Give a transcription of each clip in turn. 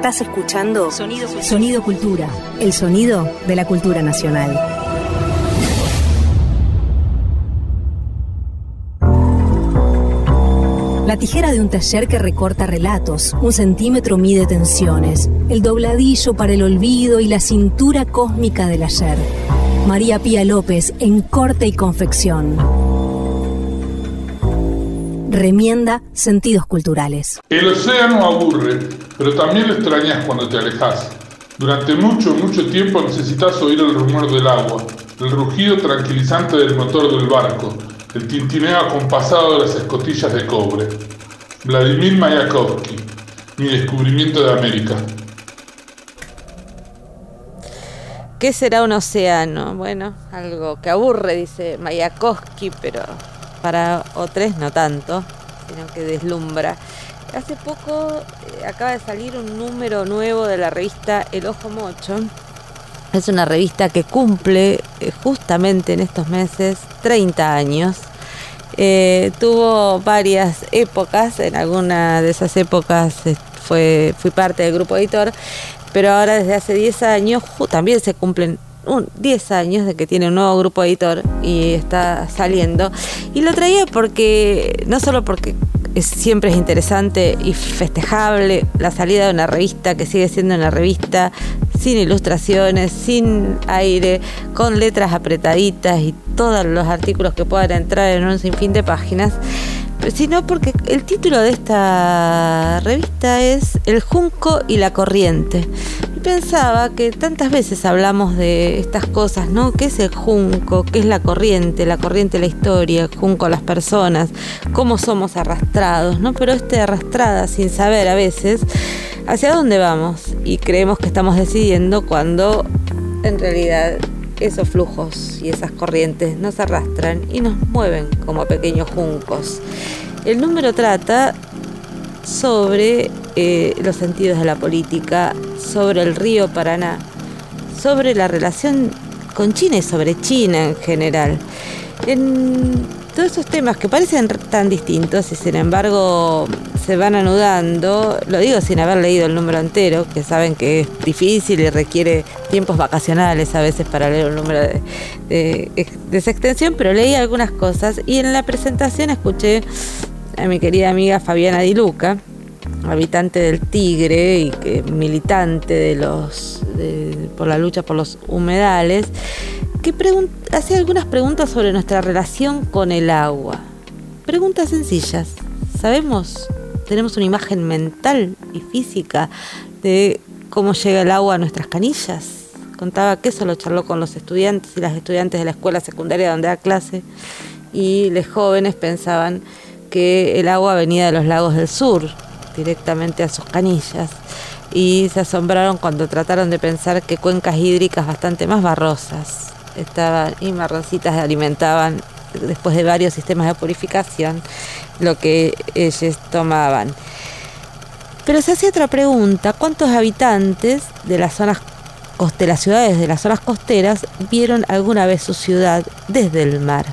Estás escuchando Sonido, Sonido Cultura, el sonido de la cultura nacional. La tijera de un taller que recorta relatos, un centímetro mide tensiones, el dobladillo para el olvido y la cintura cósmica del ayer. María Pía López en corte y confección. Remienda sentidos culturales. El océano aburre, pero también lo extrañas cuando te alejas. Durante mucho, mucho tiempo necesitas oír el rumor del agua, el rugido tranquilizante del motor del barco, el tintineo acompasado de las escotillas de cobre. Vladimir Mayakovsky, mi descubrimiento de América. ¿Qué será un océano? Bueno, algo que aburre, dice Mayakovsky, pero para otros no tanto, sino que deslumbra. Hace poco eh, acaba de salir un número nuevo de la revista El Ojo Mocho. Es una revista que cumple eh, justamente en estos meses 30 años. Eh, tuvo varias épocas, en alguna de esas épocas fue, fui parte del grupo editor, pero ahora desde hace 10 años también se cumplen un, 10 años de que tiene un nuevo grupo editor y está saliendo. Y lo traía porque, no solo porque es, siempre es interesante y festejable la salida de una revista que sigue siendo una revista sin ilustraciones, sin aire, con letras apretaditas y todos los artículos que puedan entrar en un sinfín de páginas, sino porque el título de esta revista es El Junco y la Corriente. Y pensaba que tantas veces hablamos de estas cosas, ¿no? ¿Qué es el junco? ¿Qué es la corriente? La corriente la historia, junco las personas, cómo somos arrastrados, ¿no? Pero este arrastrada sin saber a veces hacia dónde vamos y creemos que estamos decidiendo cuando en realidad esos flujos y esas corrientes nos arrastran y nos mueven como pequeños juncos. El número trata sobre eh, los sentidos de la política, sobre el río Paraná, sobre la relación con China y sobre China en general. En todos esos temas que parecen tan distintos y sin embargo se van anudando, lo digo sin haber leído el número entero, que saben que es difícil y requiere tiempos vacacionales a veces para leer un número de, esa extensión, pero leí algunas cosas y en la presentación escuché a mi querida amiga Fabiana Di Luca, habitante del Tigre y que militante de los por la lucha por los humedales, que hacía algunas preguntas sobre nuestra relación con el agua. Preguntas sencillas. ¿Sabemos? ¿Tenemos una imagen mental y física de cómo llega el agua a nuestras canillas? Contaba que eso lo charló con los estudiantes y las estudiantes de la escuela secundaria donde da clase y los jóvenes pensaban que el agua venía de los lagos del sur, directamente a sus canillas, y se asombraron cuando trataron de pensar que cuencas hídricas bastante más barrosas estaban y marroncitas alimentaban después de varios sistemas de purificación lo que ellos tomaban. Pero se hace otra pregunta, ¿cuántos habitantes de las zonas de las ciudades de las zonas costeras vieron alguna vez su ciudad desde el mar?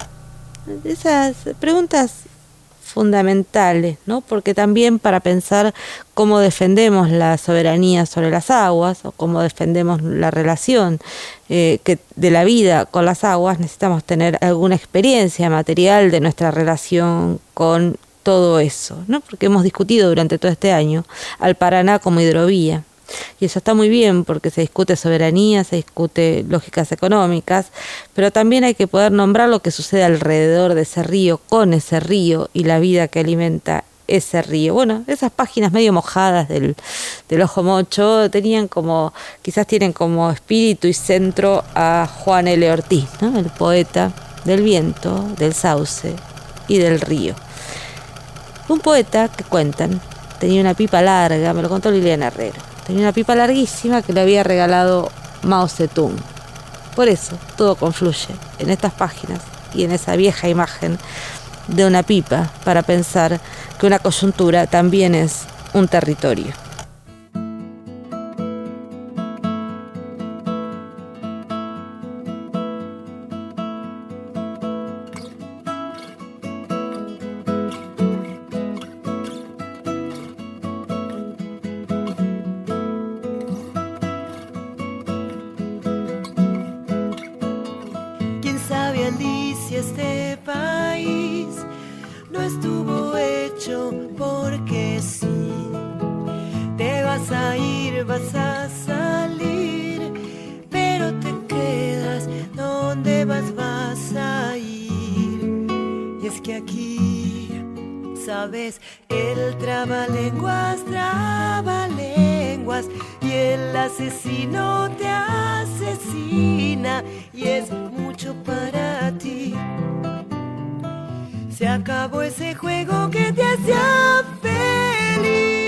Esas preguntas fundamentales, ¿no? Porque también para pensar cómo defendemos la soberanía sobre las aguas o cómo defendemos la relación eh, que de la vida con las aguas, necesitamos tener alguna experiencia material de nuestra relación con todo eso, ¿no? Porque hemos discutido durante todo este año al Paraná como hidrovía. Y eso está muy bien porque se discute soberanía, se discute lógicas económicas, pero también hay que poder nombrar lo que sucede alrededor de ese río, con ese río y la vida que alimenta ese río. Bueno, esas páginas medio mojadas del, del Ojo Mocho tenían como, quizás tienen como espíritu y centro a Juan L. Ortiz, ¿no? el poeta del viento, del sauce y del río. Un poeta que cuentan tenía una pipa larga, me lo contó Liliana Herrero. Tenía una pipa larguísima que le había regalado Mao Zedong. Por eso todo confluye en estas páginas y en esa vieja imagen de una pipa para pensar que una coyuntura también es un territorio. este país no estuvo hecho porque sí. Te vas a ir, vas a salir, pero te quedas donde vas, vas a ir. Y es que aquí, sabes, el trabalenguas, trabalenguas, y el asesino te asesina, y es muy para ti. Se acabó ese juego que te hacía feliz.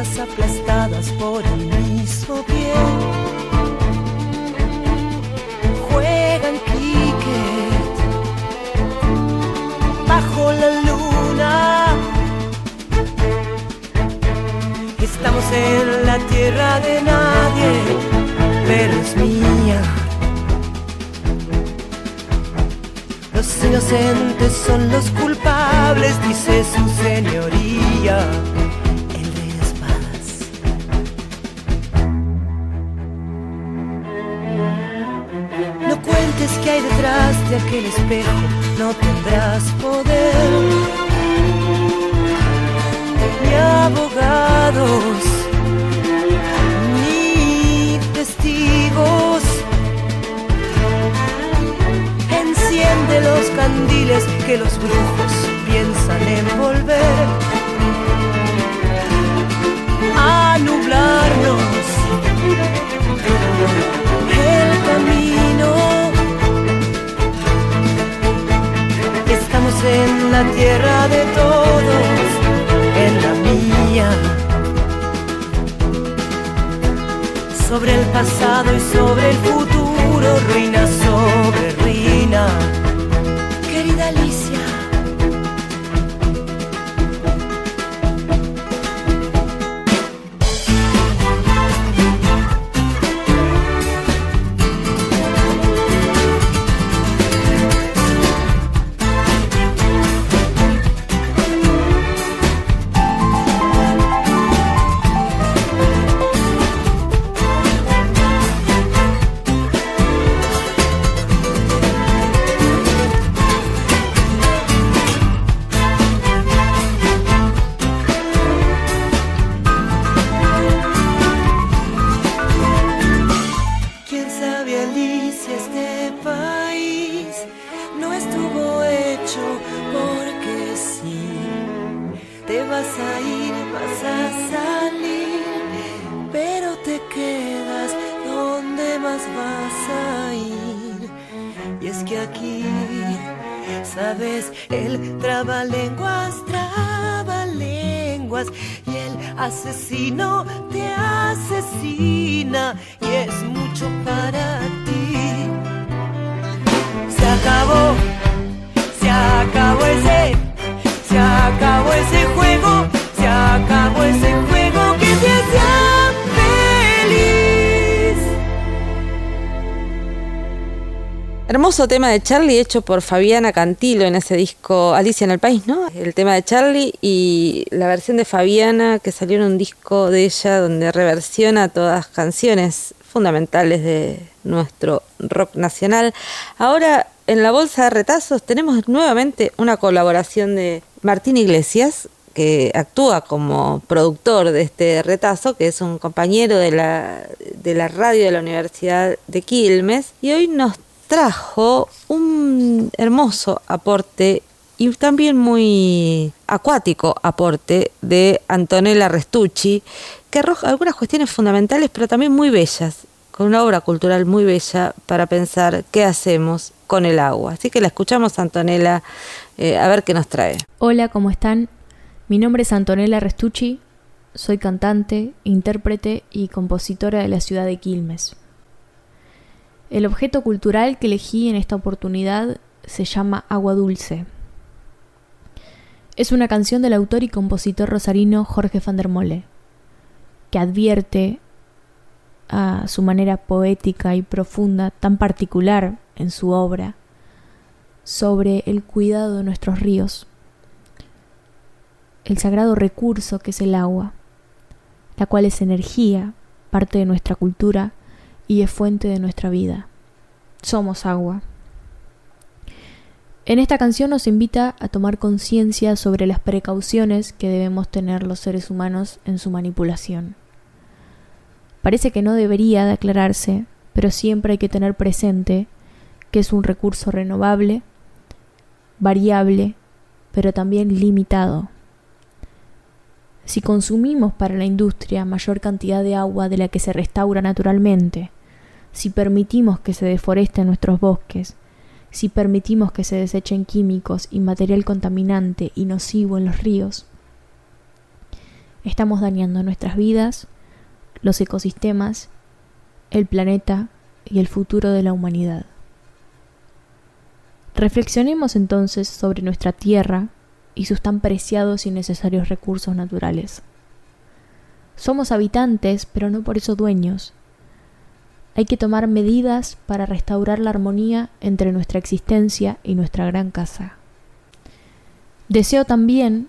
Aplastadas por el mismo pie. Juegan cricket bajo la luna. Estamos en la tierra de nadie, pero es mía. Los inocentes son los culpables, dice su señoría, detrás de aquel espejo, no tendrás poder. Ni abogados, ni testigos. Enciende los candiles que los brujos piensan envolver. En la tierra de todos, en la mía. Sobre el pasado y sobre el futuro, ruina sobre ruina. Vas a ir, vas a salir, pero te quedas donde más vas a ir. Y es que aquí, sabes, el trabalenguas, trabalenguas, y el asesino te asesina, y es mucho para ti. Se acabó, se acabó ese, se acabó ese juego, se acabó ese juego que te hacía feliz. Hermoso tema de Charlie hecho por Fabiana Cantilo en ese disco Alicia en el País, ¿no? El tema de Charlie y la versión de Fabiana que salió en un disco de ella donde reversiona todas canciones fundamentales de nuestro rock nacional. Ahora en la bolsa de retazos tenemos nuevamente una colaboración de Martín Iglesias que actúa como productor de este retazo, que es un compañero de la, de la radio de la Universidad de Quilmes, y hoy nos trajo un hermoso aporte y también muy acuático aporte de Antonella Restucci, que arroja algunas cuestiones fundamentales, pero también muy bellas, con una obra cultural muy bella para pensar qué hacemos con el agua. Así que la escuchamos, Antonella, eh, a ver qué nos trae. Hola, ¿cómo están? Mi nombre es Antonella Restucci, soy cantante, intérprete y compositora de la ciudad de Quilmes. El objeto cultural que elegí en esta oportunidad se llama Agua Dulce. Es una canción del autor y compositor rosarino Jorge van der Mole. que advierte a su manera poética y profunda, tan particular en su obra, sobre el cuidado de nuestros ríos, el sagrado recurso que es el agua, la cual es energía, parte de nuestra cultura y es fuente de nuestra vida. Somos agua. En esta canción nos invita a tomar conciencia sobre las precauciones que debemos tener los seres humanos en su manipulación. Parece que no debería de aclararse, pero siempre hay que tener presente que es un recurso renovable, variable, pero también limitado. Si consumimos para la industria mayor cantidad de agua de la que se restaura naturalmente, si permitimos que se deforesten nuestros bosques, si permitimos que se desechen químicos y material contaminante y nocivo en los ríos, estamos dañando nuestras vidas, los ecosistemas, el planeta y el futuro de la humanidad. Reflexionemos entonces sobre nuestra tierra y sus tan preciados y necesarios recursos naturales. Somos habitantes, pero no por eso dueños. Hay que tomar medidas para restaurar la armonía entre nuestra existencia y nuestra gran casa. Deseo también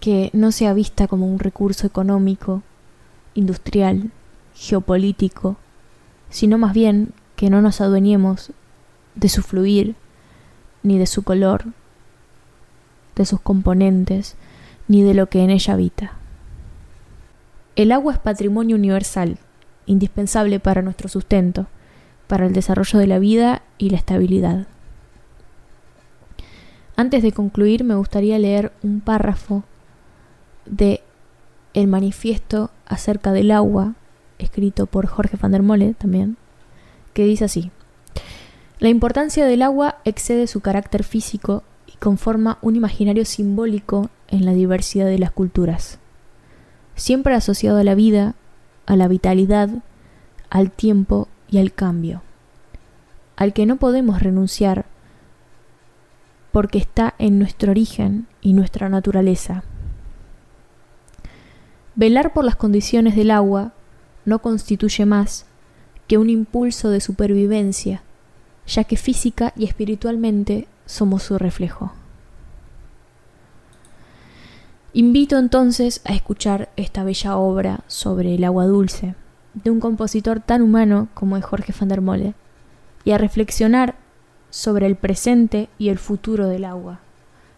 que no sea vista como un recurso económico, industrial, geopolítico, sino más bien que no nos adueñemos de su fluir, ni de su color, de sus componentes, ni de lo que en ella habita. El agua es patrimonio universal, indispensable para nuestro sustento, para el desarrollo de la vida y la estabilidad. Antes de concluir, me gustaría leer un párrafo de El manifiesto acerca del agua, escrito por Jorge van der Mole también, que dice así: La importancia del agua excede su carácter físico y conforma un imaginario simbólico en la diversidad de las culturas, siempre asociado a la vida, a la vitalidad, al tiempo y al cambio, al que no podemos renunciar porque está en nuestro origen y nuestra naturaleza. Velar por las condiciones del agua no constituye más que un impulso de supervivencia, ya que física y espiritualmente somos su reflejo. Invito entonces a escuchar esta bella obra sobre el agua dulce de un compositor tan humano como es Jorge van der Mole y a reflexionar sobre el presente y el futuro del agua,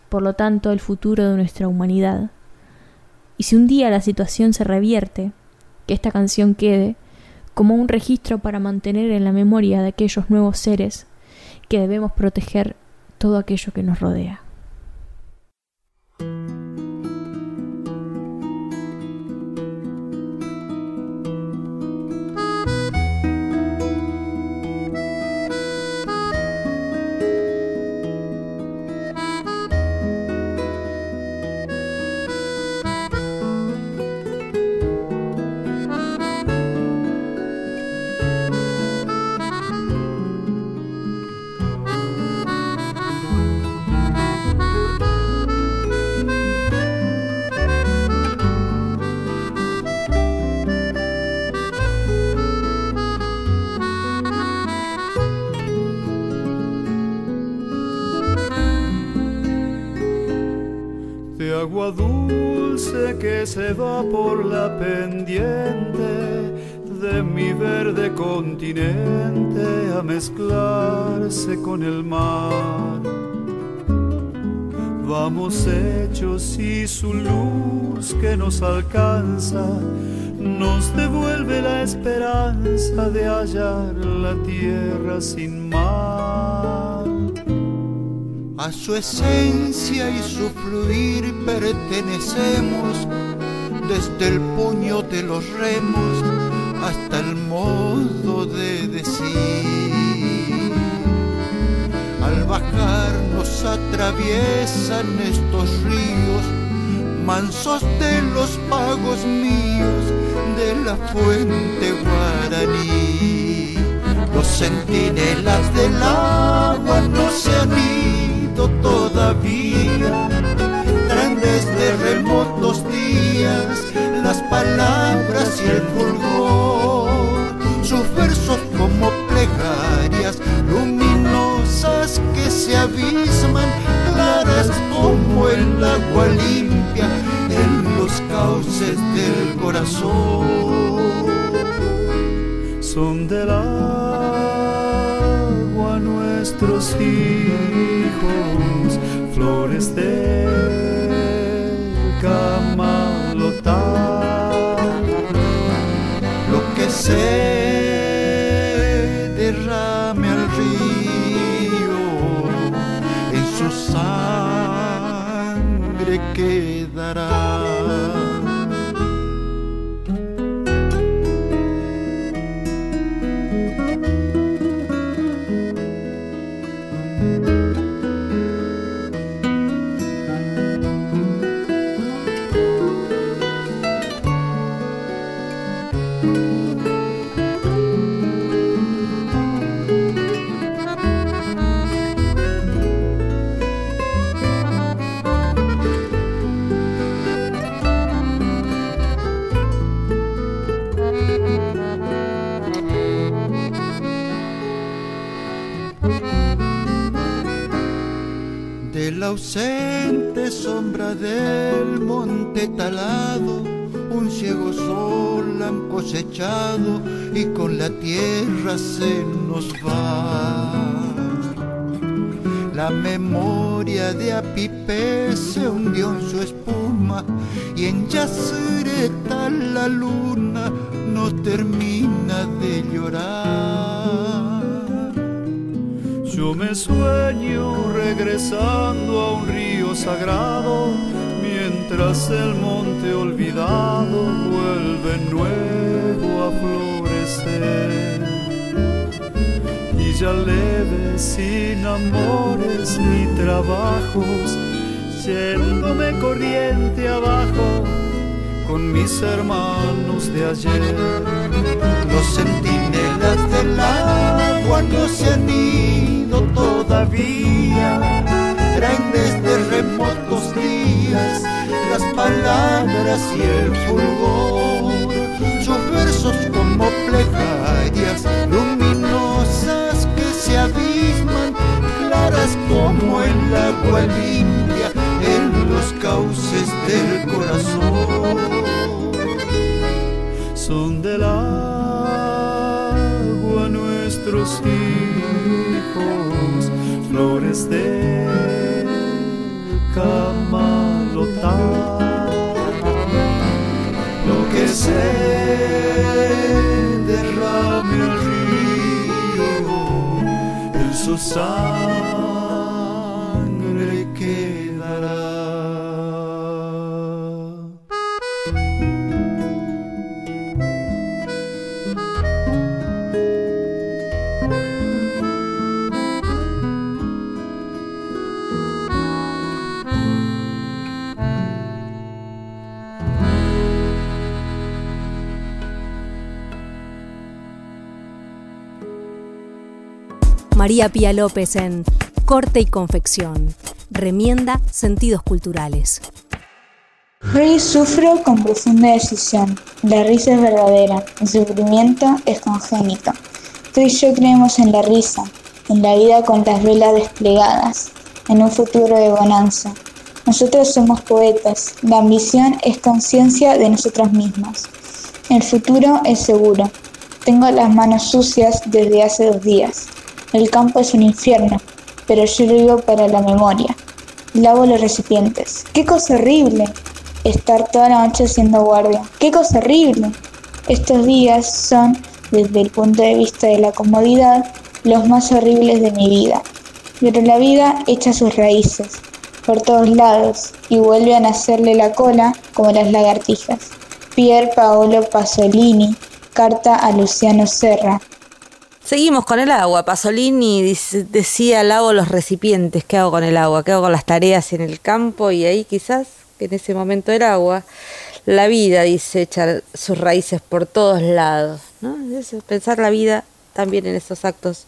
por lo tanto el futuro de nuestra humanidad. Y si un día la situación se revierte, que esta canción quede como un registro para mantener en la memoria de aquellos nuevos seres que debemos proteger todo aquello que nos rodea. Por la pendiente de mi verde continente a mezclarse con el mar. Vamos hechos y su luz que nos alcanza nos devuelve la esperanza de hallar la tierra sin mar a su esencia y su fluir pertenecemos, desde el puño de los remos hasta el modo de decir. Al bajar nos atraviesan estos ríos, mansos de los pagos míos de la fuente guaraní. Los centinelas del agua no se han todavía, traen desde remotos las palabras y el fulgor, sus versos como plegarias luminosas que se abisman, claras como el agua limpia en los cauces del corazón. Son del agua nuestros hijos, flores de camalotá. Lo que se ausente sombra del monte talado, un ciego sol han cosechado y con la tierra se nos va. La memoria de Apipé se hundió en su espuma y en Yacyretá la luna no termina de llorar. Me sueño regresando a un río sagrado, mientras el monte olvidado vuelve nuevo a florecer. Y ya leve, sin amores ni trabajos, yéndome corriente abajo con mis hermanos de ayer. Los centinelas del agua no se han ido todavía, traen desde remotos días las palabras y el fulgor, sus versos como plegarias luminosas que se abisman, claras como el agua limpia en los cauces del corazón. Son del agua hijos, flores de camalotá. Lo que se derrame al río, en su sangre quedará. María Pía López en Corte y Confección. Remienda sentidos culturales. Hoy sufro con profunda decisión. La risa es verdadera, el sufrimiento es congénito. Tú y yo creemos en la risa, en la vida con las velas desplegadas, en un futuro de bonanza. Nosotros somos poetas, la ambición es conciencia de nosotros mismos. El futuro es seguro. Tengo las manos sucias desde hace dos días. El campo es un infierno, pero yo digo para la memoria. Lavo los recipientes. ¡Qué cosa horrible! Estar toda la noche haciendo guardia. ¡Qué cosa horrible! Estos días son, desde el punto de vista de la comodidad, los más horribles de mi vida. Pero la vida echa sus raíces por todos lados y vuelve a nacerle la cola como las lagartijas. Pier Paolo Pasolini, carta a Luciano Serra, Seguimos con el agua. Pasolini dice- decía, lavo los recipientes. ¿Qué hago con el agua? ¿Qué hago con las tareas en el campo? Y ahí quizás, en ese momento era agua, la vida, dice, echa sus raíces por todos lados. ¿no? Eso, pensar la vida también en esos actos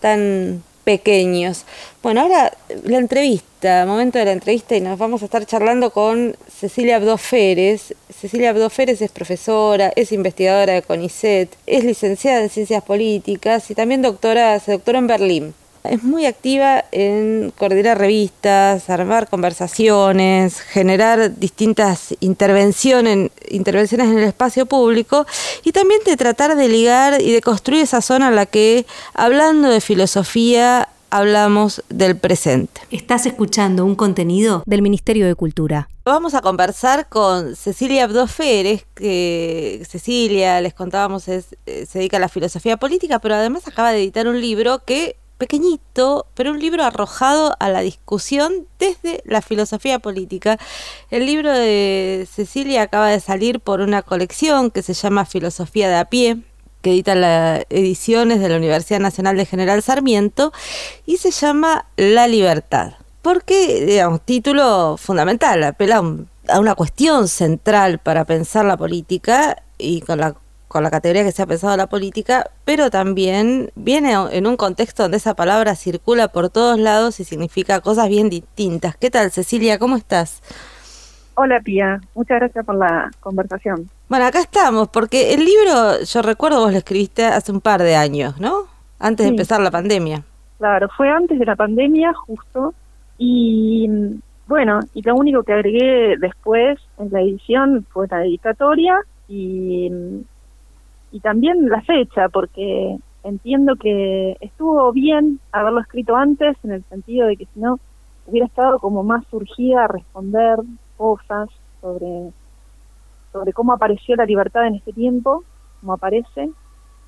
tan pequeños. Bueno, ahora la entrevista, momento de la entrevista y nos vamos a estar charlando con Cecilia Abdo Férez. Cecilia Abdo Férez es profesora, es investigadora de CONICET, es licenciada en Ciencias Políticas y también doctora, se doctoró en Berlín. Es muy activa en coordinar revistas, armar conversaciones, generar distintas intervenciones, intervenciones en el espacio público y también de tratar de ligar y de construir esa zona en la que, hablando de filosofía, hablamos del presente. Estás escuchando un contenido del Ministerio de Cultura. Vamos a conversar con Cecilia Abdo Férez, que Cecilia, les contábamos, es, eh, se dedica a la filosofía política, pero además acaba de editar un libro que pequeñito, pero un libro arrojado a la discusión desde la filosofía política. El libro de Cecilia acaba de salir por una colección que se llama Filosofía de a pie, que edita las ediciones de la Universidad Nacional de General Sarmiento, y se llama La Libertad. Porque, digamos, título fundamental, apela a una cuestión central para pensar la política y con la con la categoría que se ha pensado la política, pero también viene en un contexto donde esa palabra circula por todos lados y significa cosas bien distintas. ¿Qué tal, Cecilia? ¿Cómo estás? Hola, Pía. Muchas gracias por la conversación. Bueno, acá estamos, porque el libro, yo recuerdo vos lo escribiste hace un par de años, ¿no? Antes de empezar la pandemia. Claro, fue antes de la pandemia, justo. Y bueno, y lo único que agregué después en la edición fue la dedicatoria y y también la fecha, porque entiendo que estuvo bien haberlo escrito antes, en el sentido de que si no hubiera estado como más surgida a responder cosas sobre, sobre cómo apareció la libertad en este tiempo, cómo aparece,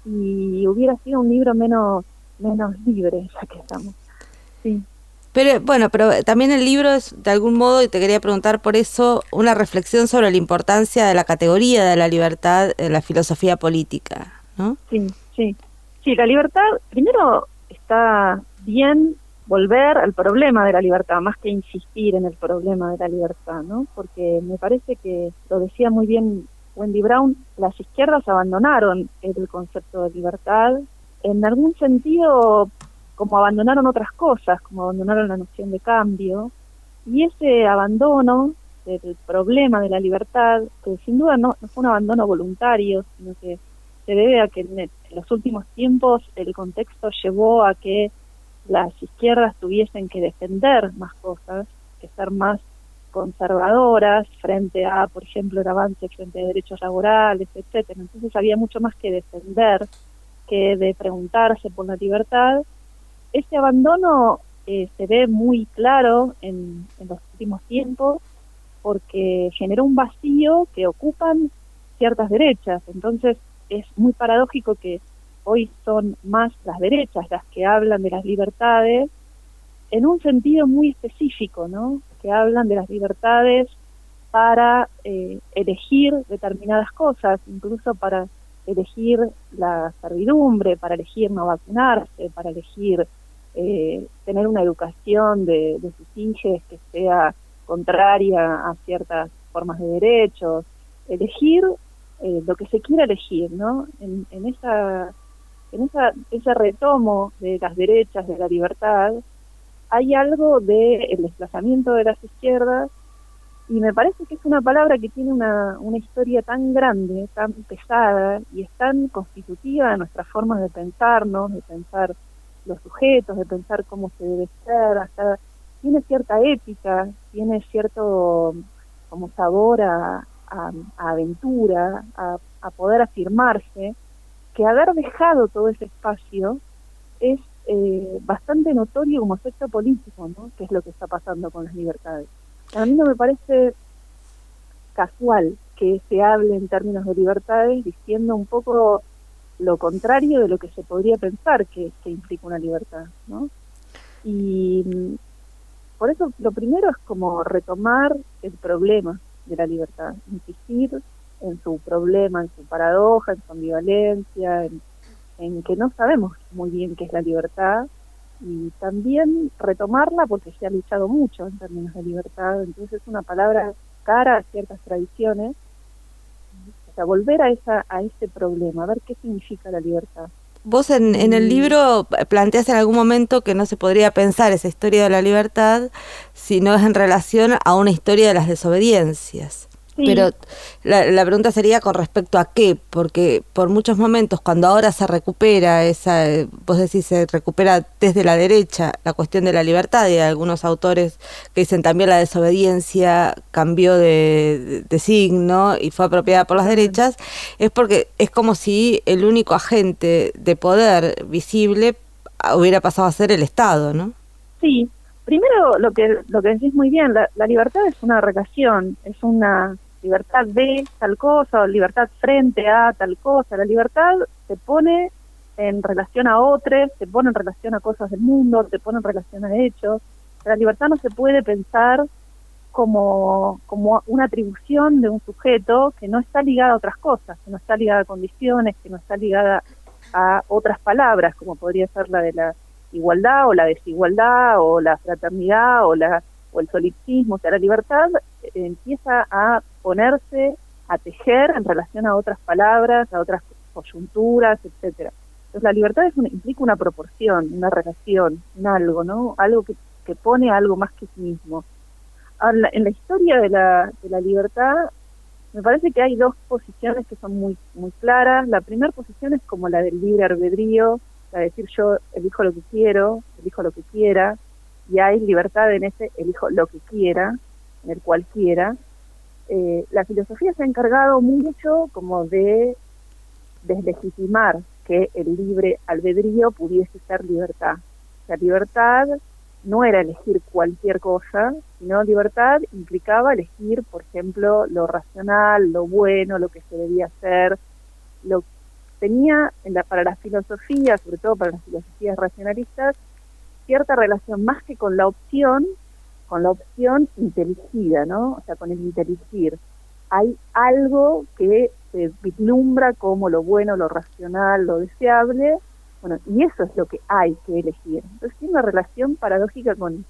y hubiera sido un libro menos, menos libre, ya que estamos. Sí. Pero bueno, pero también el libro es de algún modo, y te quería preguntar por eso, una reflexión sobre la importancia de la categoría de la libertad en la filosofía política, ¿no? Sí, sí. Sí, la libertad, primero está bien volver al problema de la libertad, más que insistir en el problema de la libertad, ¿no? Porque me parece que, lo decía muy bien Wendy Brown, las izquierdas abandonaron el concepto de libertad, en algún sentido como abandonaron otras cosas, como abandonaron la noción de cambio, y ese abandono del problema de la libertad, que sin duda no, fue un abandono voluntario, sino que se debe a que en, los últimos tiempos el contexto llevó a que las izquierdas tuviesen que defender más cosas, que ser más conservadoras frente a, por ejemplo, el avance frente a derechos laborales, etcétera. Entonces había mucho más que defender que de preguntarse por la libertad este abandono eh, se ve muy claro en, los últimos tiempos porque generó un vacío que ocupan ciertas derechas. Entonces es muy paradójico que hoy son más las derechas las que hablan de las libertades en un sentido muy específico, ¿no? Que hablan de las libertades para eh, elegir determinadas cosas, incluso para elegir la servidumbre, para elegir no vacunarse, para elegir eh, tener una educación de, sus hijos que sea contraria a ciertas formas de derechos, elegir eh, lo que se quiera elegir, ¿no? En, en, esa, en esa, ese retomo de las derechas, de la libertad, hay algo del el desplazamiento de las izquierdas y me parece que es una palabra que tiene una, una historia tan grande, tan pesada y es tan constitutiva de nuestras formas de pensarnos, de pensar los sujetos, de pensar cómo se debe ser, hasta tiene cierta ética, tiene cierto como sabor a, aventura, a, poder afirmarse, que haber dejado todo ese espacio es eh, bastante notorio como efecto político, ¿no? que es lo que está pasando con las libertades. A mí no me parece casual que se hable en términos de libertades diciendo un poco lo contrario de lo que se podría pensar que, implica una libertad, ¿no? Y mm, por eso lo primero es como retomar el problema de la libertad, insistir en su problema, en su paradoja, en su ambivalencia, en, en que no sabemos muy bien qué es la libertad y también retomarla porque se ha luchado mucho en términos de libertad, entonces es una palabra cara a ciertas tradiciones volver a, esa, a ese problema, a ver qué significa la libertad. Vos en, en el libro planteas en algún momento que no se podría pensar esa historia de la libertad si no es en relación a una historia de las desobediencias. Pero la, la, pregunta sería con respecto a qué, porque por muchos momentos cuando ahora se recupera esa, vos decís, se recupera desde la derecha la cuestión de la libertad y hay algunos autores que dicen también la desobediencia cambió de, de signo y fue apropiada por las derechas, es porque es como si el único agente de poder visible hubiera pasado a ser el Estado, ¿no? Sí, primero lo que lo que decís muy bien, la, la libertad es una relación, es una libertad de tal cosa o libertad frente a tal cosa. La libertad te pone en relación a otros, te pone en relación a cosas del mundo, te pone en relación a hechos. La libertad no se puede pensar como, como una atribución de un sujeto que no está ligada a otras cosas, que no está ligada a condiciones, que no está ligada a otras palabras, como podría ser la de la igualdad o la desigualdad o la fraternidad o la o el solipsismo, o sea, la libertad empieza a ponerse, a tejer en relación a otras palabras, a otras coyunturas, etcétera. Entonces la libertad es implica una proporción, una relación, un algo, ¿no? Algo que, que pone algo más que sí mismo. Ahora, en la historia de la, de la libertad, me parece que hay dos posiciones que son muy, muy claras. La primera posición es como la del libre albedrío, la de decir yo elijo lo que quiero, elijo lo que quiera, y hay libertad en ese elijo lo que quiera, en el cualquiera, eh, la filosofía se ha encargado mucho como de deslegitimar que el libre albedrío pudiese ser libertad. La libertad no era elegir cualquier cosa, sino libertad implicaba elegir, por ejemplo, lo racional, lo bueno, lo que se debía hacer. Lo tenía en la, para la filosofía, sobre todo para las filosofías racionalistas, cierta relación más que con la opción, con la opción inteligida, ¿no? O sea, con el inteligir. Hay algo que se vislumbra como lo bueno, lo racional, lo deseable, bueno, y eso es lo que hay que elegir. Entonces tiene una relación paradójica con,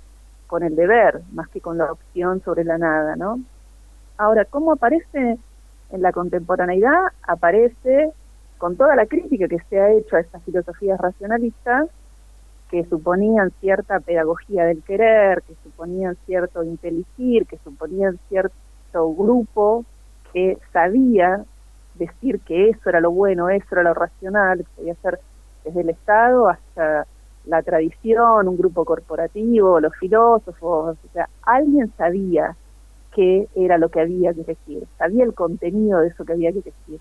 con el deber, más que con la opción sobre la nada, ¿no? Ahora, ¿cómo aparece en la contemporaneidad? Aparece con toda la crítica que se ha hecho a estas filosofías racionalistas, que suponían cierta pedagogía del querer, que suponían cierto inteligir, que suponían cierto grupo que sabía decir que eso era lo bueno, eso era lo racional, que podía ser desde el Estado hasta la tradición, un grupo corporativo, los filósofos, o sea, alguien sabía qué era lo que había que decir, sabía el contenido de eso que había que decir.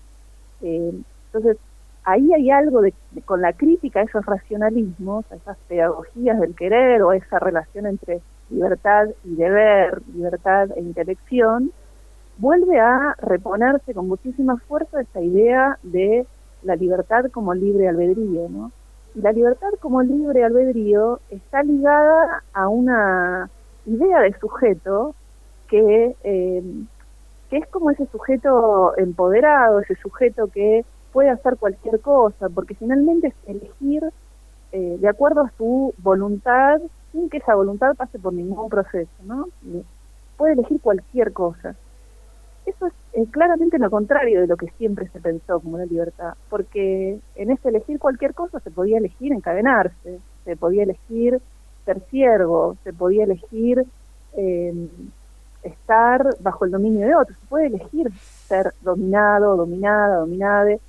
Eh, entonces, ahí hay algo de, con la crítica a esos racionalismos, a esas pedagogías del querer o esa relación entre libertad y deber, libertad e intelección, vuelve a reponerse con muchísima fuerza esa idea de la libertad como libre albedrío, ¿no? Y la libertad como libre albedrío está ligada a una idea de sujeto que, eh, que es como ese sujeto empoderado, ese sujeto que puede hacer cualquier cosa, porque finalmente es elegir eh, de acuerdo a su voluntad, sin que esa voluntad pase por ningún proceso, ¿no? Puede elegir cualquier cosa. Eso es claramente lo contrario de lo que siempre se pensó como la libertad, porque en ese elegir cualquier cosa se podía elegir encadenarse, se podía elegir ser siervo, se podía elegir eh, estar bajo el dominio de otros, se puede elegir ser dominado, dominada, dominade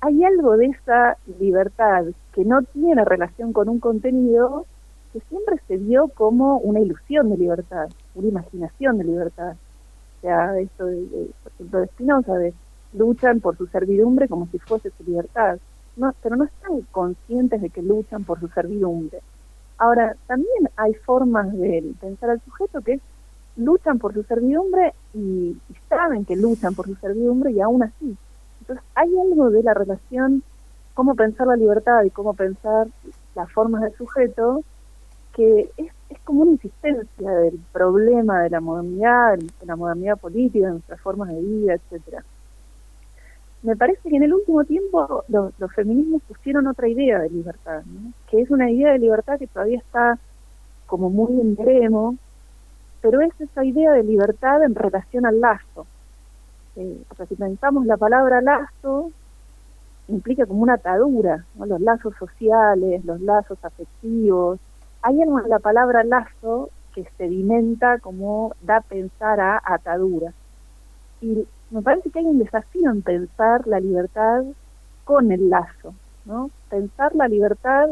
hay algo de esa libertad que no tiene relación con un contenido que siempre se vio como una ilusión de libertad, una imaginación de libertad. O sea, esto de, por ejemplo, de Spinoza, de luchan por su servidumbre como si fuese su libertad. No, pero no están conscientes de que luchan por su servidumbre. Ahora, también hay formas de pensar al sujeto que luchan por su servidumbre y saben que luchan por su servidumbre y aún así entonces, hay algo de la relación, cómo pensar la libertad y cómo pensar las formas del sujeto, que es, es como una insistencia del problema de la modernidad, de la modernidad política, de nuestras formas de vida, etcétera. Me parece que en el último tiempo los, feminismos pusieron otra idea de libertad, que es una idea de libertad que todavía está como muy en veremos, pero es esa idea de libertad en relación al lazo, eh, o sea, si pensamos la palabra lazo, implica como una atadura, los lazos sociales, los lazos afectivos. Hay en la palabra lazo que sedimenta como da pensar a atadura. Y me parece que hay un desafío en pensar la libertad con el lazo, ¿no? Pensar la libertad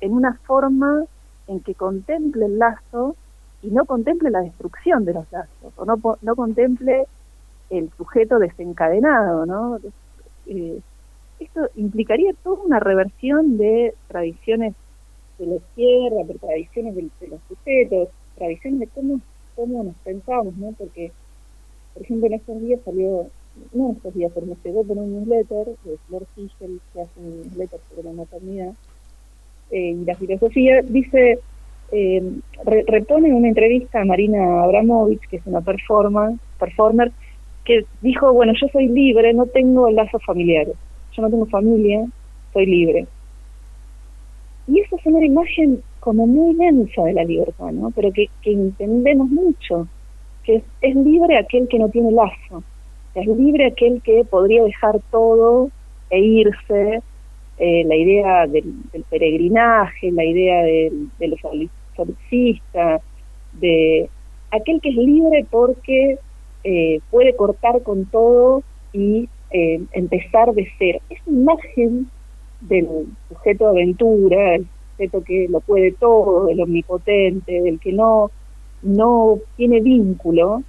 en una forma en que contemple el lazo y no contemple la destrucción de los lazos, o no, no contemple el sujeto desencadenado, ¿no? Eh, esto implicaría toda una reversión de tradiciones de la izquierda, de tradiciones de, los sujetos, tradiciones de cómo, cómo nos pensamos, ¿no? Porque, por ejemplo, en estos días salió, no estos días, pero me llegó por un newsletter de Flor Fischel, que hace un newsletter sobre la maternidad eh, y la filosofía, dice, eh, repone una entrevista a Marina Abramovich, que es una performer, performer, que dijo, bueno, yo soy libre, no tengo lazos familiares yo no tengo familia, soy libre. Y esa es una imagen como muy densa de la libertad, ¿no? Pero que, entendemos mucho, que es, libre aquel que no tiene lazo, es libre aquel que podría dejar todo e irse, eh, la idea del, peregrinaje, la idea del, de los solipsistas, de aquel que es libre porque eh, puede cortar con todo y eh, empezar de ser. Esa imagen del sujeto de aventura, el sujeto que lo puede todo, del omnipotente, del que no, no tiene vínculo,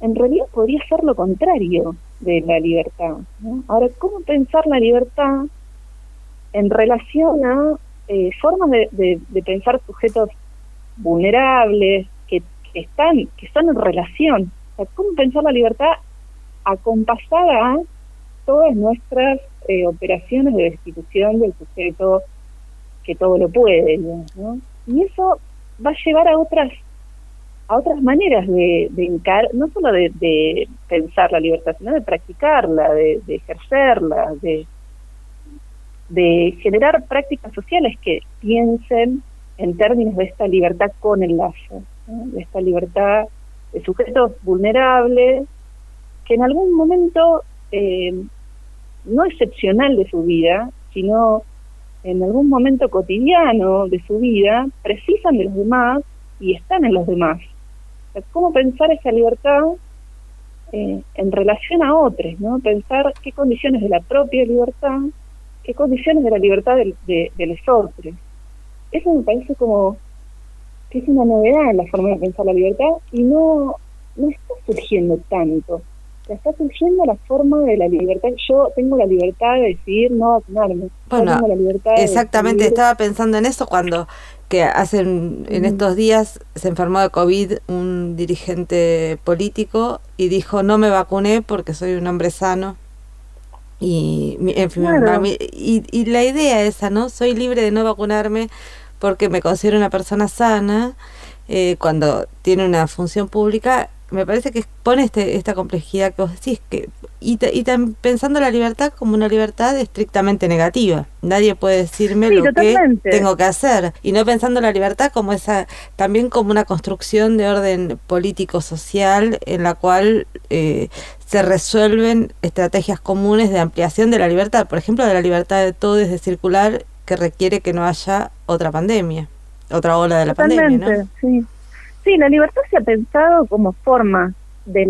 en realidad podría ser lo contrario de la libertad. Ahora, ¿cómo pensar la libertad en relación a eh, formas de, pensar sujetos vulnerables que, están, que están en relación? ¿Cómo pensar la libertad acompasada a todas nuestras eh, operaciones de destitución del sujeto que todo lo puede, ¿no? Y eso va a llevar a otras a otras maneras de, de encar no solo de, pensar la libertad, sino de practicarla, de, ejercerla, de, de generar prácticas sociales que piensen en términos de esta libertad con el lazo, de esta libertad de sujetos vulnerables que en algún momento eh, no excepcional de su vida, sino en algún momento cotidiano de su vida, precisan de los demás y están en los demás. ¿Cómo pensar esa libertad eh, en relación a otros? ¿no? Pensar qué condiciones de la propia libertad, qué condiciones de la libertad de, de, los otros. Eso me parece como que es una novedad en la forma de pensar la libertad y no, no está surgiendo tanto está surgiendo la forma de la libertad. Yo tengo la libertad de decidir no vacunarme. Bueno, exactamente, estaba pensando en eso cuando que hacen en estos días se enfermó de COVID un dirigente político y dijo no me vacuné porque soy un hombre sano. Y, en fin, y, y la idea esa, ¿no? Soy libre de no vacunarme porque me considero una persona sana eh, cuando tiene una función pública me parece que pone este, esta complejidad que vos decís, que, y, y pensando la libertad como una libertad estrictamente negativa. Nadie puede decirme lo que tengo que hacer. Y no pensando la libertad como esa, también como una construcción de orden político-social en la cual eh, se resuelven estrategias comunes de ampliación de la libertad. Por ejemplo, de la libertad de todo desde circular que requiere que no haya otra pandemia, otra ola de la pandemia. ¿no? Sí. Sí, la libertad se ha pensado como forma de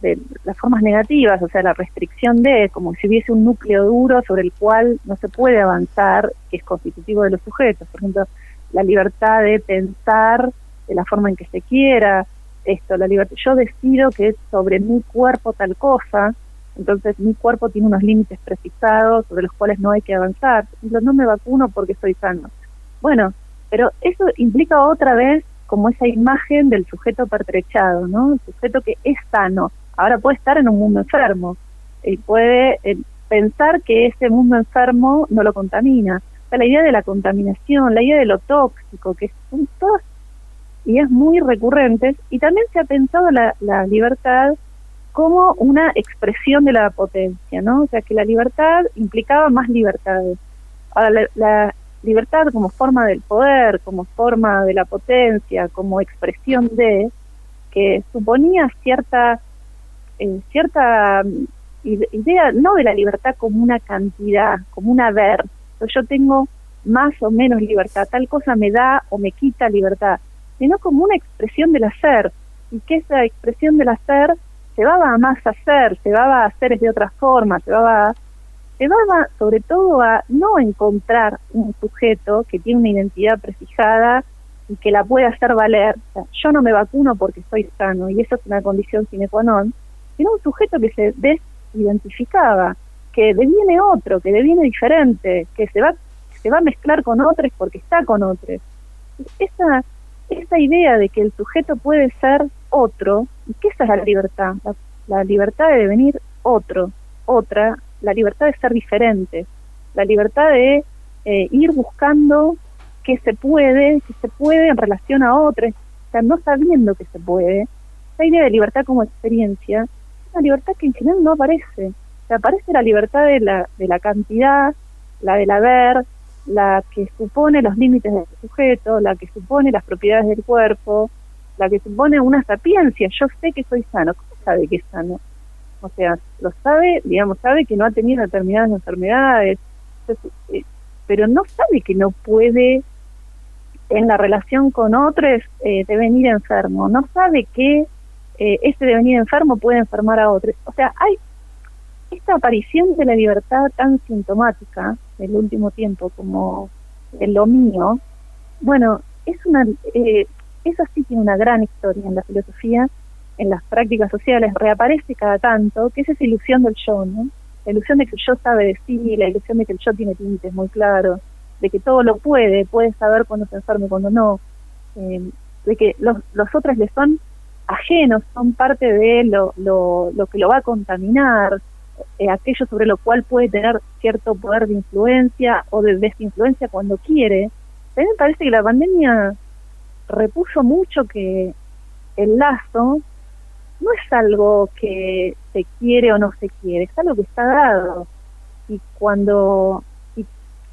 de las formas negativas, o sea, la restricción de, como si hubiese un núcleo duro sobre el cual no se puede avanzar, que es constitutivo de los sujetos. Por ejemplo, la libertad de pensar de la forma en que se quiera, esto, la libertad. Yo decido que sobre mi cuerpo tal cosa, entonces mi cuerpo tiene unos límites precisados sobre los cuales no hay que avanzar. Ejemplo, no me vacuno porque soy sano. Bueno, pero eso implica otra vez como esa imagen del sujeto pertrechado, ¿no? El sujeto que es sano. Ahora puede estar en un mundo enfermo y puede eh, pensar que ese mundo enfermo no lo contamina. La idea de la contaminación, la idea de lo tóxico, que son todas ideas muy recurrentes y también se ha pensado la, la libertad como una expresión de la potencia, ¿no? O sea, que la libertad implicaba más libertades. Ahora, la, libertad como forma del poder, como forma de la potencia, como expresión de, que suponía cierta, eh, cierta ide- idea no de la libertad como una cantidad, como un haber. Yo tengo más o menos libertad, tal cosa me da o me quita libertad, sino como una expresión del hacer, y que esa expresión del hacer va a más hacer, se va a hacer de otra forma, va a se va a, sobre todo a no encontrar un sujeto que tiene una identidad prefijada y que la puede hacer valer. O sea, yo no me vacuno porque estoy sano y eso es una condición sine qua non, sino un sujeto que se desidentificaba, que deviene otro, que deviene diferente, que se va, se va a mezclar con otros porque está con otros. Esa, esa idea de que el sujeto puede ser otro, y que esa es la libertad, la, la libertad de devenir otro, otra, la libertad de ser diferente, la libertad de eh, ir buscando que se puede, que se puede en relación a otros, o sea, no sabiendo que se puede. Esa idea de libertad como experiencia es una libertad que en general no aparece. Aparece la libertad de la, de la cantidad, la del haber, la que supone los límites del sujeto, la que supone las propiedades del cuerpo, la que supone una sapiencia. Yo sé que soy sano. ¿Cómo sabe que es sano? O sea, lo sabe, digamos, sabe que no ha tenido determinadas enfermedades, eh, pero no sabe que no puede en la relación con otros eh, devenir enfermo, no sabe que eh, ese devenir enfermo puede enfermar a otros. O sea, hay esta aparición de la libertad tan sintomática del último tiempo como en lo mío, bueno, es una, eh, eso sí tiene una gran historia en la filosofía, en las prácticas sociales, reaparece cada tanto, que es esa ilusión del yo, ¿no? La ilusión de que el yo sabe de sí, la ilusión de que el yo tiene límites muy claros, de que todo lo puede, puede saber cuándo se enferma y cuándo no, eh, de que los, los otros le son ajenos, son parte de lo, lo, lo que lo va a contaminar, eh, aquello sobre lo cual puede tener cierto poder de influencia o de desinfluencia cuando quiere. A mí me parece que la pandemia repuso mucho que el lazo no es algo que se quiere o no se quiere, es algo que está dado. Y cuando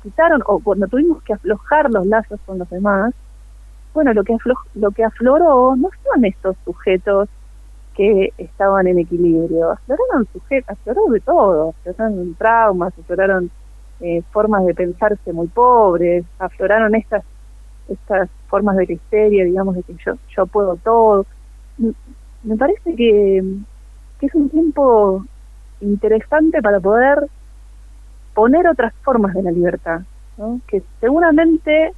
quitaron o cuando tuvimos que aflojar los lazos con los demás, bueno, lo que afloj- lo que afloró no son estos sujetos que estaban en equilibrio, afloraron sujetos, afloraron de todo, afloraron traumas, afloraron eh, formas de pensarse muy pobres, afloraron estas estas formas de histeria, digamos, de que yo, yo puedo todo. Me parece que, que es un tiempo interesante para poder poner otras formas de la libertad, ¿no? que seguramente,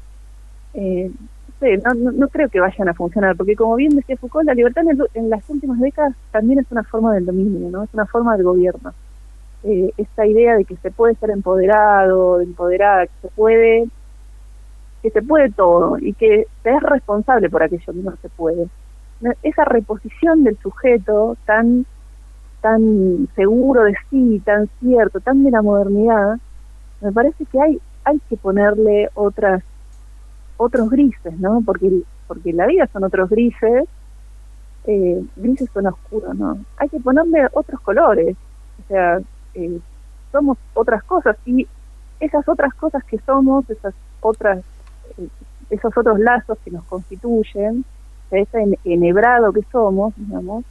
eh, no, no, no- creo que vayan a funcionar, porque como bien decía Foucault, la libertad en, el- en las últimas décadas también es una forma del dominio, ¿no? es una forma del gobierno. Eh, esta idea de que se puede ser empoderado, de empoderada, que se puede que se puede todo y que se es responsable por aquello que no se puede. Esa reposición del sujeto tan tan seguro de sí, tan cierto, tan de la modernidad, me parece que hay hay que ponerle otras otros grises, ¿no? Porque porque la vida son otros grises, eh, grises son oscuros, ¿no? Hay que ponerle otros colores, o sea, eh, somos otras cosas y esas otras cosas que somos, esas otras esos otros lazos que nos constituyen, ese en- enhebrado que somos, digamos,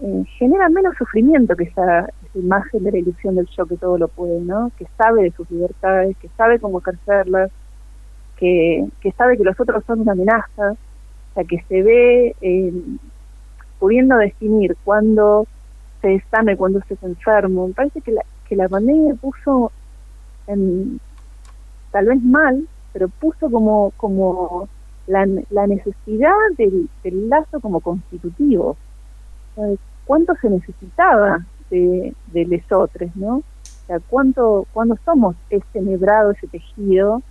eh, generan menos sufrimiento que esa, esa imagen de la ilusión del yo que todo lo puede, ¿no? Que sabe de sus libertades, que sabe cómo ejercerlas, que, sabe que los otros son una amenaza, o sea, que se ve eh, pudiendo definir cuándo se es y cuándo se es enfermo. Me parece que la, que la pandemia puso en, tal vez mal, pero puso como, como la, la necesidad del, lazo como constitutivo. ¿Cuánto se necesitaba de, de lesotres, no? O sea, ¿cuánto, cuándo somos ese nebrado, ese tejido?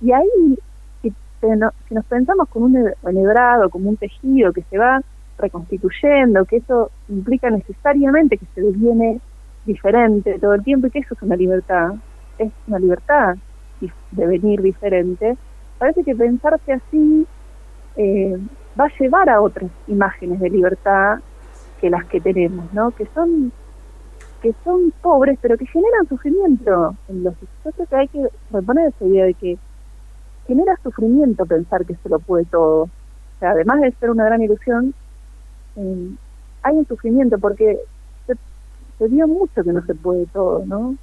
Y ahí, si, si nos pensamos como un ne- enhebrado, como un tejido que se va reconstituyendo, que eso implica necesariamente que se deviene diferente todo el tiempo y que eso es una libertad, es una libertad dif- de venir diferente, parece que pensarse así eh, va a llevar a otras imágenes de libertad que las que tenemos, ¿no? Que son que son pobres, pero que generan sufrimiento en los yo creo que hay que reponer esa idea de que genera sufrimiento pensar que se lo puede todo. O sea, además de ser una gran ilusión, eh, hay un sufrimiento porque se, se vio mucho que no se puede todo, ¿no?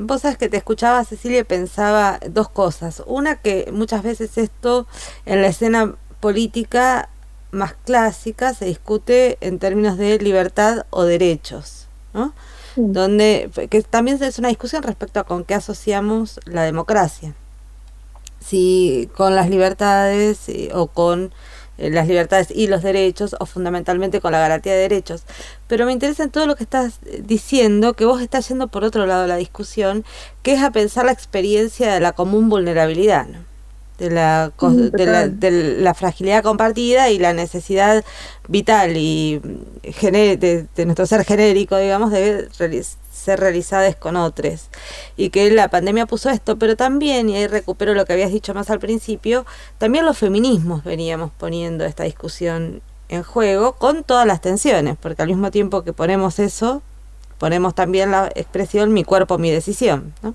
Vos sabés que te escuchaba, Cecilia, y pensaba dos cosas. Una, que muchas veces esto en la escena política más clásica se discute en términos de libertad o derechos, ¿no? Donde, que también es una discusión respecto a con qué asociamos la democracia. Si con las libertades eh, o con las libertades y los derechos o fundamentalmente con la garantía de derechos. Pero me interesa en todo lo que estás eh, diciendo que vos estás yendo por otro lado de la discusión, que es a pensar la experiencia de la común vulnerabilidad. ¿no? De la, de la, de la, fragilidad compartida y la necesidad vital y de, de, nuestro ser genérico, digamos, de ser realizadas con otros. Y que la pandemia puso esto, pero también, y ahí recupero lo que habías dicho más al principio, también los feminismos veníamos poniendo esta discusión en juego con todas las tensiones, porque al mismo tiempo que ponemos eso, ponemos también la expresión mi cuerpo, mi decisión, ¿no?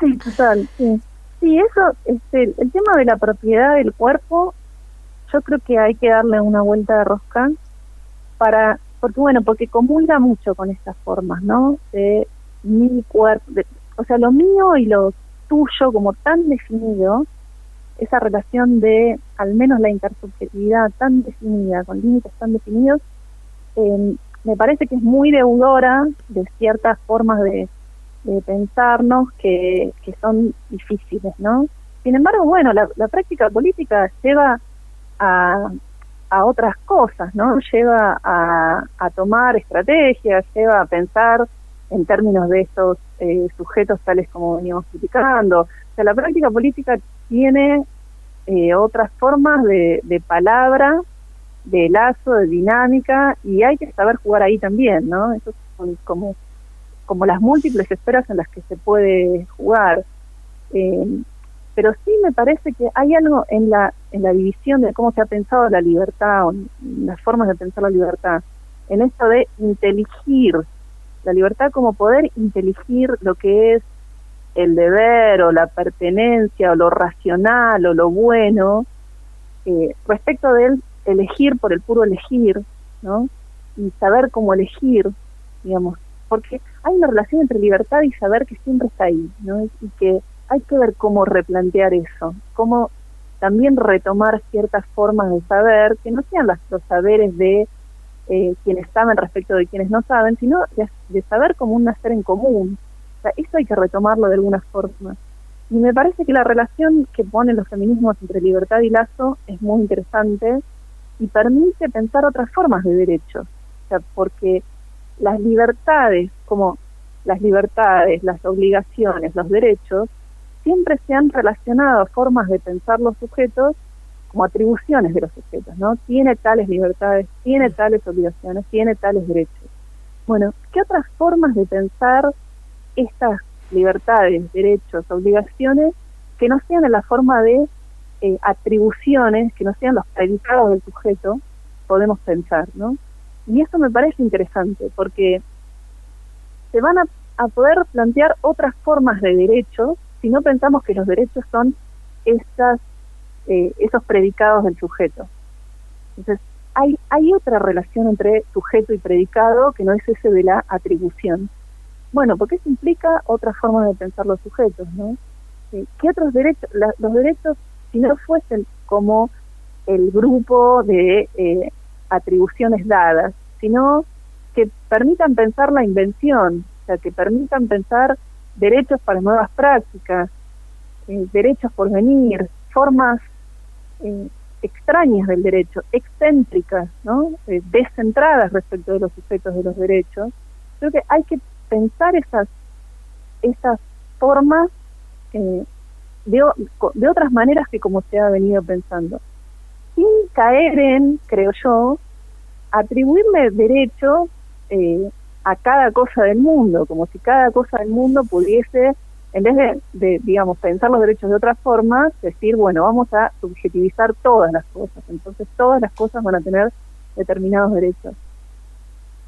Sí, total, sí. Sí, eso, este, el tema de la propiedad del cuerpo, yo creo que hay que darle una vuelta de rosca para, porque bueno, porque comulga mucho con estas formas, ¿no? De mi cuerpo, o sea, lo mío y lo tuyo como tan definido, esa relación de al menos la intersubjetividad tan definida, con límites tan definidos, eh, me parece que es muy deudora de ciertas formas de de pensarnos que, que son difíciles, ¿no? Sin embargo, bueno, la, la práctica política lleva a, a otras cosas, ¿no? Lleva a, a tomar estrategias, lleva a pensar en términos de estos eh, sujetos tales como veníamos criticando. O sea, la práctica política tiene eh, otras formas de, de palabra, de lazo, de dinámica, y hay que saber jugar ahí también, ¿no? Eso es como como las múltiples esferas en las que se puede jugar. Eh, pero sí me parece que hay algo en la, en la división de cómo se ha pensado la libertad, o las formas de pensar la libertad, en esto de inteligir, la libertad como poder inteligir lo que es el deber o la pertenencia o lo racional o lo bueno, eh, respecto del elegir por el puro elegir, ¿no? Y saber cómo elegir, digamos, porque hay una relación entre libertad y saber que siempre está ahí, ¿no? Y que hay que ver cómo replantear eso, cómo también retomar ciertas formas de saber que no sean las, los saberes de eh, quienes saben respecto de quienes no saben, sino de, saber como un nacer en común. O sea, eso hay que retomarlo de alguna forma. Y me parece que la relación que ponen los feminismos entre libertad y lazo es muy interesante y permite pensar otras formas de derechos. O sea, porque las libertades, como las libertades, las obligaciones, los derechos, siempre se han relacionado a formas de pensar los sujetos como atribuciones de los sujetos, ¿no? Tiene tales libertades, tiene tales obligaciones, tiene tales derechos. Bueno, ¿qué otras formas de pensar estas libertades, derechos, obligaciones que no sean en la forma de eh, atribuciones, que no sean los predicados del sujeto, podemos pensar, ¿no? Y eso me parece interesante porque se van a, poder plantear otras formas de derechos si no pensamos que los derechos son esas, eh, esos predicados del sujeto. Entonces, hay, hay otra relación entre sujeto y predicado que no es ese de la atribución. Bueno, porque eso implica otra forma de pensar los sujetos, ¿no? Eh, ¿Qué otros derechos? los derechos, si no fuesen como el grupo de eh, atribuciones dadas, sino que permitan pensar la invención, o sea, que permitan pensar derechos para nuevas prácticas, eh, derechos por venir, formas eh, extrañas del derecho, excéntricas, ¿no? Eh, descentradas respecto de los sujetos de los derechos. Creo que hay que pensar esas, esas formas de, de otras maneras que como se ha venido pensando, sin caer en, creo yo, atribuirle derecho eh, a cada cosa del mundo, como si cada cosa del mundo pudiese, en vez de, digamos, pensar los derechos de otra forma, decir, bueno, vamos a subjetivizar todas las cosas, entonces todas las cosas van a tener determinados derechos.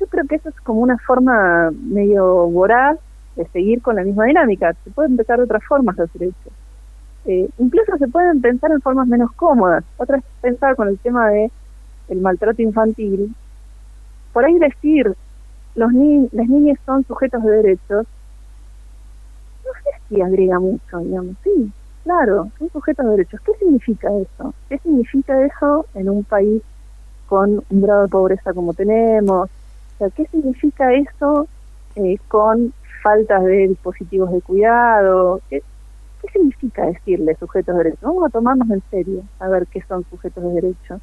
Yo creo que eso es como una forma medio voraz de seguir con la misma dinámica. Se pueden empezar de otras formas los derechos. Eh, incluso se pueden pensar en formas menos cómodas. Otra es pensar con el tema de el maltrato infantil, por ahí decir los ni las niñas son sujetos de derechos, no sé si agrega mucho, digamos. Sí, claro, son sujetos de derechos. ¿Qué significa eso? ¿Qué significa eso en un país con un grado de pobreza como tenemos? O sea, ¿qué significa eso eh, con faltas de dispositivos de cuidado? ¿Qué, ¿Qué significa decirle sujetos de derechos? Vamos a tomarnos en serio a ver qué son sujetos de derechos.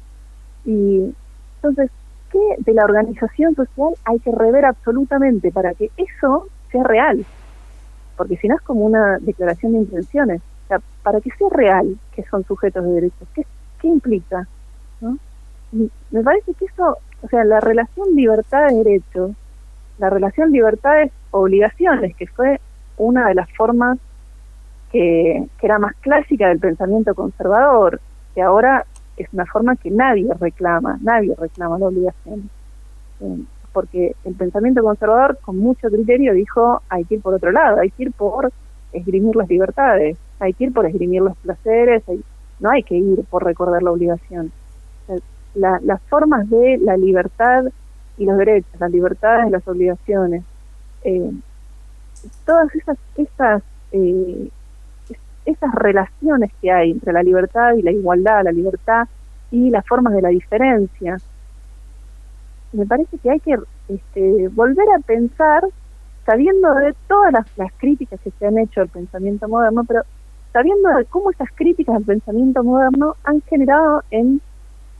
Y entonces, ¿qué de la organización social hay que rever absolutamente para que eso sea real? Porque si no es como una declaración de intenciones. Para que sea real que son sujetos de derechos, ¿qué, qué implica? ¿no? Me parece que eso, o sea, la relación libertad-derecho, la relación libertades-obligaciones, que fue una de las formas que, que era más clásica del pensamiento conservador, que ahora es una forma que nadie reclama, nadie reclama la obligación. Eh, porque el pensamiento conservador con mucho criterio dijo hay que ir por otro lado, hay que ir por esgrimir las libertades, hay que ir por esgrimir los placeres, hay- no hay que ir por recordar la obligación. La- las formas de la libertad y los derechos, las libertades y las obligaciones, eh, todas esas, esas, eh, esas relaciones que hay entre la libertad y la igualdad, la libertad y las formas de la diferencia, me parece que hay que este, volver a pensar, sabiendo de todas las, críticas que se han hecho al pensamiento moderno, pero sabiendo de cómo esas críticas al pensamiento moderno han generado en,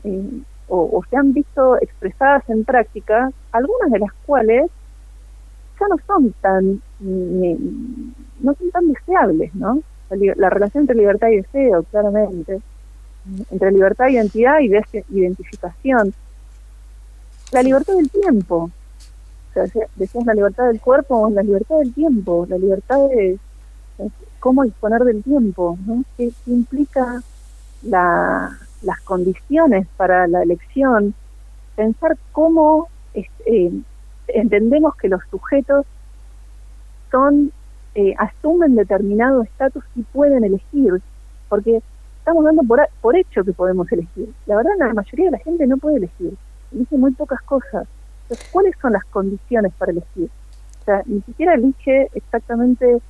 eh, o, se han visto expresadas en práctica, algunas de las cuales ya no son tan, no son tan deseables, ¿no? La, la relación entre libertad y deseo, claramente, entre libertad y identidad y identificación, la libertad del tiempo. O sea, decía- decías la libertad del cuerpo, la libertad del tiempo, la libertad de cómo disponer del tiempo, ¿no? ¿Qué, qué implica la, las condiciones para la elección? Pensar cómo es- eh, entendemos que los sujetos son eh, asumen determinado estatus y pueden elegir, porque estamos dando por, por hecho que podemos elegir. La verdad, la mayoría de la gente no puede elegir, elige muy pocas cosas. Entonces, ¿cuáles son las condiciones para elegir? O sea, ni siquiera elige exactamente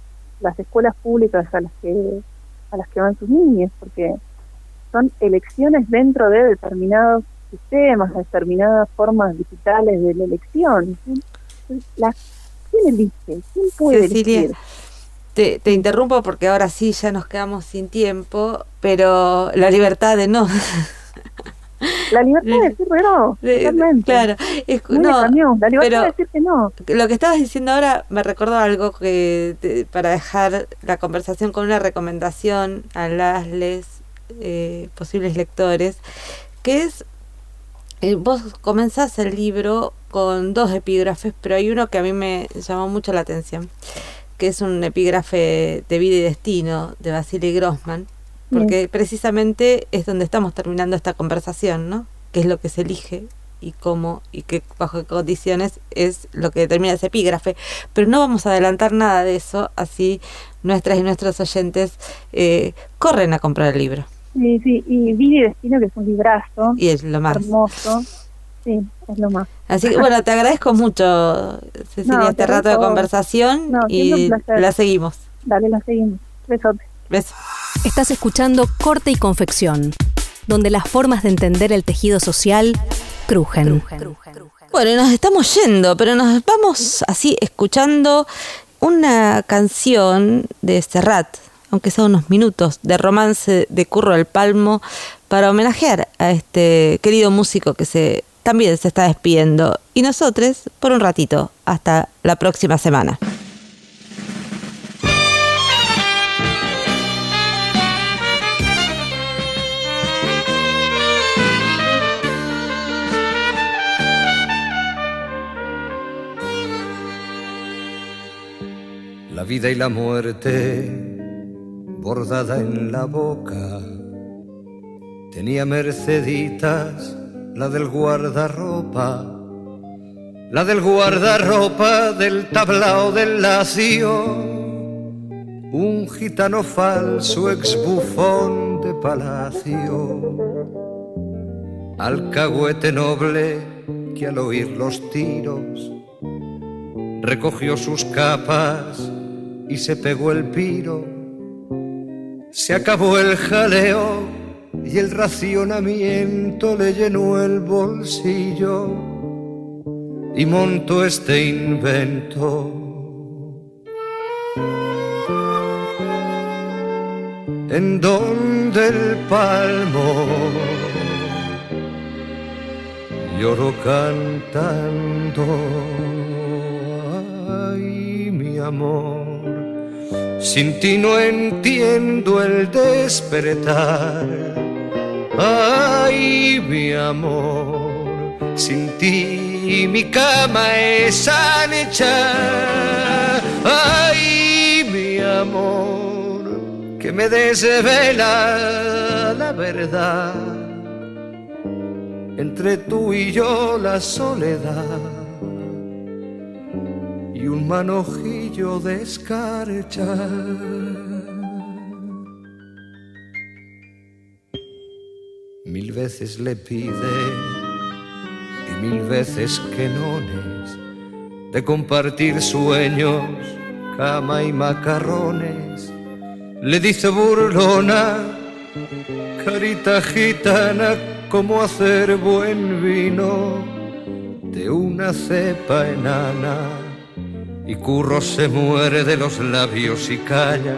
las escuelas públicas a las que a las que van sus niñas, porque son elecciones dentro de determinados sistemas, determinadas formas digitales de la elección. Entonces, las- ¿Quién elige? ¿Quién puede Cecilia, elegir? te, te interrumpo porque ahora sí ya nos quedamos sin tiempo, pero la libertad de no. La libertad de decir que no, totalmente. claro, es- no, la libertad pero- de decir que no. Lo que estabas diciendo ahora me recordó algo que te- para dejar la conversación con una recomendación a las les eh, posibles lectores, que es eh, vos comenzás el libro con dos epígrafes, pero hay uno que a mí me llamó mucho la atención, que es un epígrafe de vida y destino de Vasily Grossman, porque precisamente es donde estamos terminando esta conversación, ¿no? ¿Qué es lo que se elige y cómo y qué bajo qué condiciones es lo que determina ese epígrafe? Pero no vamos a adelantar nada de eso, así nuestras y nuestros oyentes eh, corren a comprar el libro Sí, sí, y Vida y Destino, que es un librazo y es lo más. hermoso. Sí, es lo más. Así que bueno, te agradezco mucho, Cecilia, No, este te rato de conversación No, y la seguimos. Dale, la seguimos. Besote. Besos. Estás escuchando Corte y Confección, donde las formas de entender el tejido social crujen. Bueno, y nos estamos yendo, pero nos vamos así escuchando una canción de Serrat, aunque sea unos minutos, de romance de Curro al Palmo, para homenajear a este querido músico que se también se está despidiendo. Y nosotros, por un ratito, hasta la próxima semana. La vida y la muerte bordada en la boca. Tenía Merceditas, la del guardarropa, la del guardarropa del tablao del lacio. Un gitano falso, ex bufón de palacio. Alcahuete noble que al oír los tiros recogió sus capas y se pegó el piro. Se acabó el jaleo y el racionamiento le llenó el bolsillo y montó este invento. En donde el palmo lloro cantando, ay mi amor, sin ti no entiendo el despertar, ay mi amor, sin ti mi cama es ancha, ay mi amor, que me desvela la verdad entre tú y yo la soledad y un manojillo de escarcha. Mil veces le pide y mil veces que nones de compartir sueños, cama y macarrones. Le dice burlona, carita gitana, cómo hacer buen vino de una cepa enana. Y Curro se muere de los labios y calla,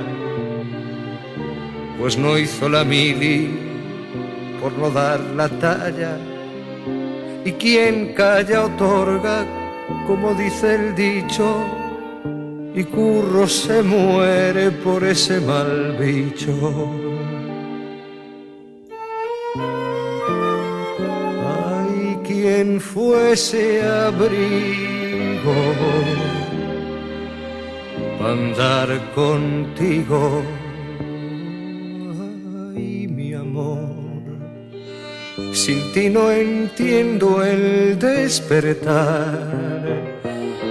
pues no hizo la mili por no dar la talla. Y quien calla otorga, como dice el dicho, y Curro se muere por ese mal bicho. Ay, quien fuese abrigo pa' andar contigo. Sin ti no entiendo el despertar.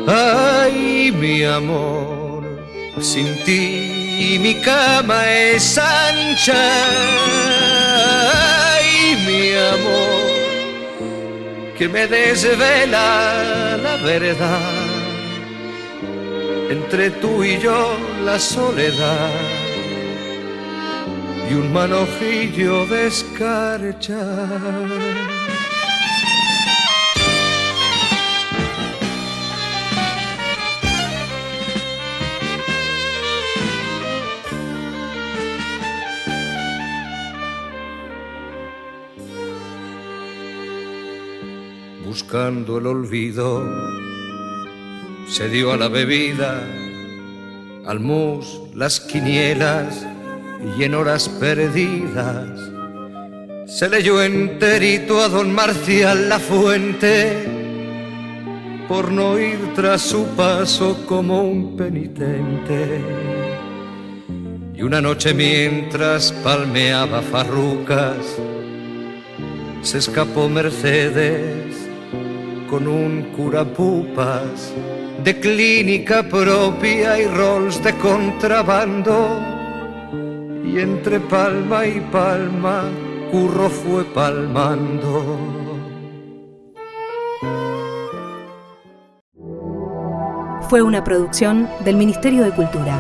Ay, mi amor, sin ti mi cama es ancha. Ay, mi amor, que me desvela la verdad. Entre tú y yo la soledad y un manojillo de escarcha. buscando el olvido, se dio a la bebida, al mus, las quinielas y en horas perdidas se leyó enterito a don Marcial la fuente por no ir tras su paso como un penitente. Y una noche mientras palmeaba farrucas, se escapó Mercedes con un curapupas de clínica propia y rolls de contrabando. Y entre palma y palma, curro fue palmando. Fue una producción del Ministerio de Cultura.